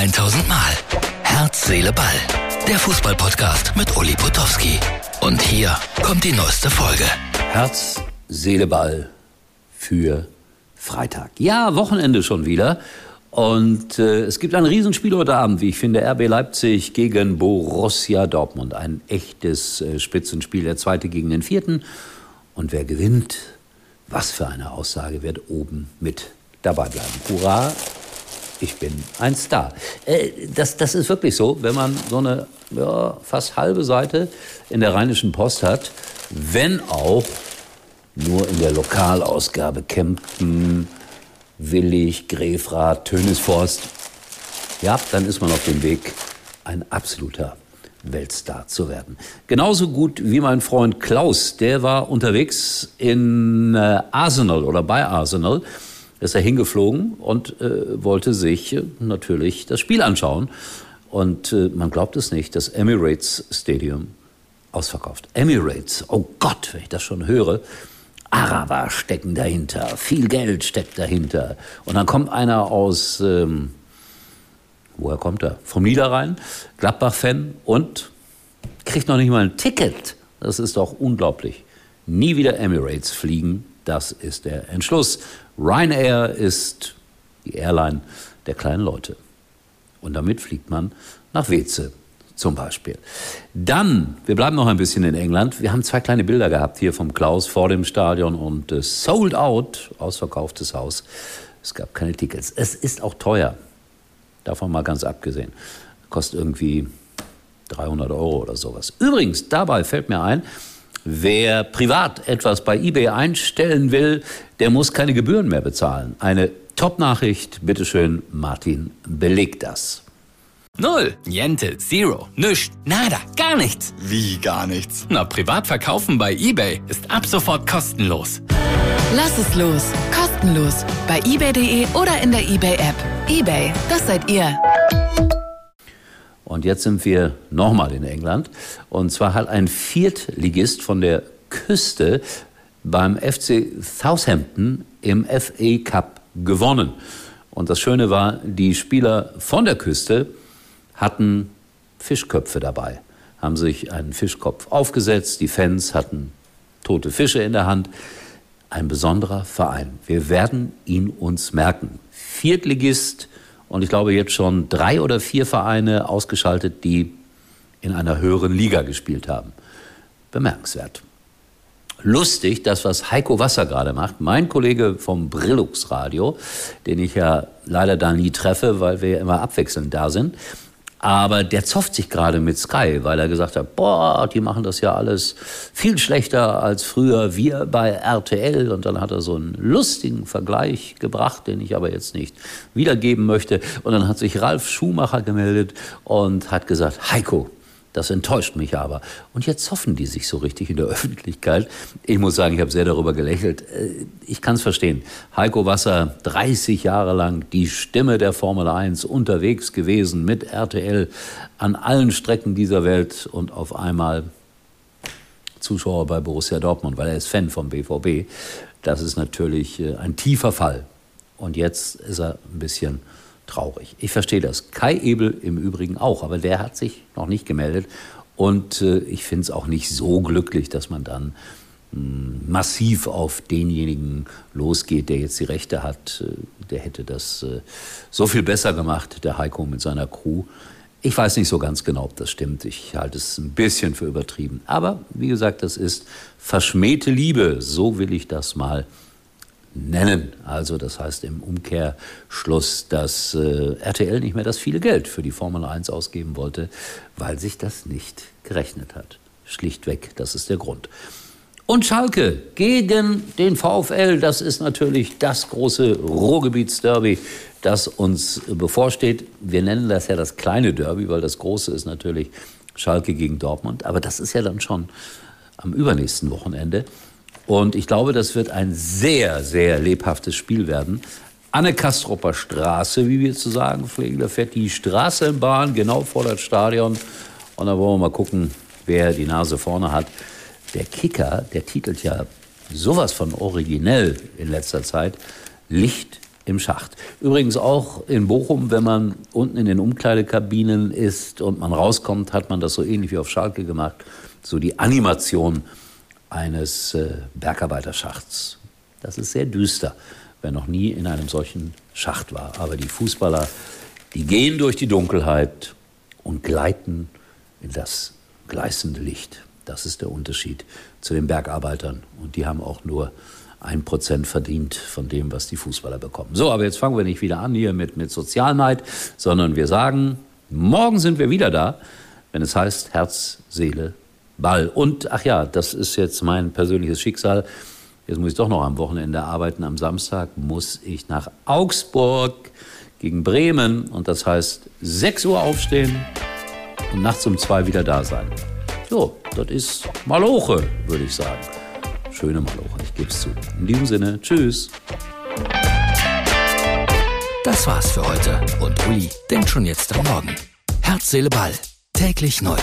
1000 Mal. Herz, Seele, Ball. Der Fußballpodcast mit Uli Potowski. Und hier kommt die neueste Folge. Herz, Seele, Ball für Freitag. Ja, Wochenende schon wieder. Und äh, es gibt ein Riesenspiel heute Abend, wie ich finde, RB Leipzig gegen Borussia Dortmund. Ein echtes äh, Spitzenspiel, der zweite gegen den vierten. Und wer gewinnt, was für eine Aussage, wird oben mit dabei bleiben. Hurra, ich bin ein Star. Äh, das, das ist wirklich so, wenn man so eine ja, fast halbe Seite in der Rheinischen Post hat, wenn auch nur in der Lokalausgabe Kempten, Willig, Grefrath, Tönisforst. Ja, dann ist man auf dem Weg, ein absoluter Weltstar zu werden. Genauso gut wie mein Freund Klaus, der war unterwegs in äh, Arsenal oder bei Arsenal, ist er hingeflogen und äh, wollte sich äh, natürlich das Spiel anschauen. Und äh, man glaubt es nicht, das Emirates Stadium ausverkauft. Emirates, oh Gott, wenn ich das schon höre, Araber stecken dahinter, viel Geld steckt dahinter. Und dann kommt einer aus, ähm, woher kommt er? Vom Niederrhein, Gladbach-Fan und kriegt noch nicht mal ein Ticket. Das ist doch unglaublich. Nie wieder Emirates fliegen, das ist der Entschluss. Ryanair ist die Airline der kleinen Leute. Und damit fliegt man nach Weze zum Beispiel. Dann, wir bleiben noch ein bisschen in England. Wir haben zwei kleine Bilder gehabt hier vom Klaus vor dem Stadion und äh, sold out, ausverkauftes Haus. Es gab keine Tickets. Es ist auch teuer. Davon mal ganz abgesehen. Kostet irgendwie 300 Euro oder sowas. Übrigens, dabei fällt mir ein, wer privat etwas bei eBay einstellen will, der muss keine Gebühren mehr bezahlen. Eine Top-Nachricht, bitteschön, Martin, belegt das. Null, Niente, Zero, Nüscht, Nada, gar nichts. Wie gar nichts? Na, privat verkaufen bei eBay ist ab sofort kostenlos. Lass es los, kostenlos. Bei eBay.de oder in der eBay-App. eBay, das seid ihr. Und jetzt sind wir nochmal in England. Und zwar hat ein Viertligist von der Küste beim FC Southampton im FA Cup gewonnen. Und das Schöne war, die Spieler von der Küste hatten Fischköpfe dabei, haben sich einen Fischkopf aufgesetzt, die Fans hatten tote Fische in der Hand. Ein besonderer Verein. Wir werden ihn uns merken. Viertligist und ich glaube jetzt schon drei oder vier Vereine ausgeschaltet, die in einer höheren Liga gespielt haben. Bemerkenswert. Lustig, das, was Heiko Wasser gerade macht, mein Kollege vom Brillux Radio, den ich ja leider da nie treffe, weil wir ja immer abwechselnd da sind, aber der zofft sich gerade mit Sky, weil er gesagt hat, boah, die machen das ja alles viel schlechter als früher wir bei RTL. Und dann hat er so einen lustigen Vergleich gebracht, den ich aber jetzt nicht wiedergeben möchte. Und dann hat sich Ralf Schumacher gemeldet und hat gesagt, Heiko, das enttäuscht mich aber. Und jetzt hoffen die sich so richtig in der Öffentlichkeit. Ich muss sagen, ich habe sehr darüber gelächelt. Äh, ich kann es verstehen. Heiko Wasser, 30 Jahre lang die Stimme der Formel 1, unterwegs gewesen mit RTL an allen Strecken dieser Welt und auf einmal Zuschauer bei Borussia Dortmund, weil er ist Fan vom BVB. Das ist natürlich äh, ein tiefer Fall. Und jetzt ist er ein bisschen traurig. Ich verstehe das. Kai Ebel im Übrigen auch, aber der hat sich noch nicht gemeldet. Und äh, ich finde es auch nicht so glücklich, dass man dann mh, hm, massiv auf denjenigen losgeht, der jetzt die Rechte hat. Äh, der hätte das äh, so viel besser gemacht, der Heiko mit seiner Crew. Ich weiß nicht so ganz genau, ob das stimmt. Ich halte es ein bisschen für übertrieben. Aber wie gesagt, das ist verschmähte Liebe. So will ich das mal nennen. Also das heißt im Umkehrschluss, dass äh, RTL nicht mehr das viele Geld für die Formel 1 ausgeben wollte, weil sich das nicht gerechnet hat. Schlichtweg, das ist der Grund. Und Schalke gegen den VfL, das ist natürlich das große Ruhrgebietsderby, das uns bevorsteht. Wir nennen das ja das kleine Derby, weil das große ist natürlich Schalke gegen Dortmund. Aber das ist ja dann schon am übernächsten Wochenende. Und ich glaube, das wird ein sehr, sehr lebhaftes Spiel werden. Anne Kastropper Straße, wie wir zu sagen pflegen. Da fährt die Straßenbahn genau vor das Stadion. Und da wollen wir mal gucken, wer die Nase vorne hat. Der Kicker, der titelt ja sowas von originell in letzter Zeit. Licht im Schacht. Übrigens auch in Bochum, wenn man unten in den Umkleidekabinen ist und man rauskommt, hat man das so ähnlich wie auf Schalke gemacht. So die Animation eines äh, Bergarbeiterschachts. Das ist sehr düster, wer noch nie in einem solchen Schacht war. Aber die Fußballer, die gehen durch die Dunkelheit und gleiten in das gleißende Licht. Das ist der Unterschied zu den Bergarbeitern. Und die haben auch nur ein Prozent verdient von dem, was die Fußballer bekommen. So, aber jetzt fangen wir nicht wieder an hier mit, mit Sozialneid, sondern wir sagen, morgen sind wir wieder da, wenn es heißt Herz, Seele, Ball. Und, ach ja, das ist jetzt mein persönliches Schicksal. Jetzt muss ich doch noch am Wochenende arbeiten. Am Samstag muss ich nach Augsburg gegen Bremen. Und das heißt 6 Uhr aufstehen und nachts um 2 wieder da sein. So, das ist Maloche, würde ich sagen. Schöne Maloche, ich gebe es zu. In diesem Sinne, tschüss. Das war's für heute. Und Uli denkt schon jetzt am Morgen. Herz, Seele, Ball. Täglich neu.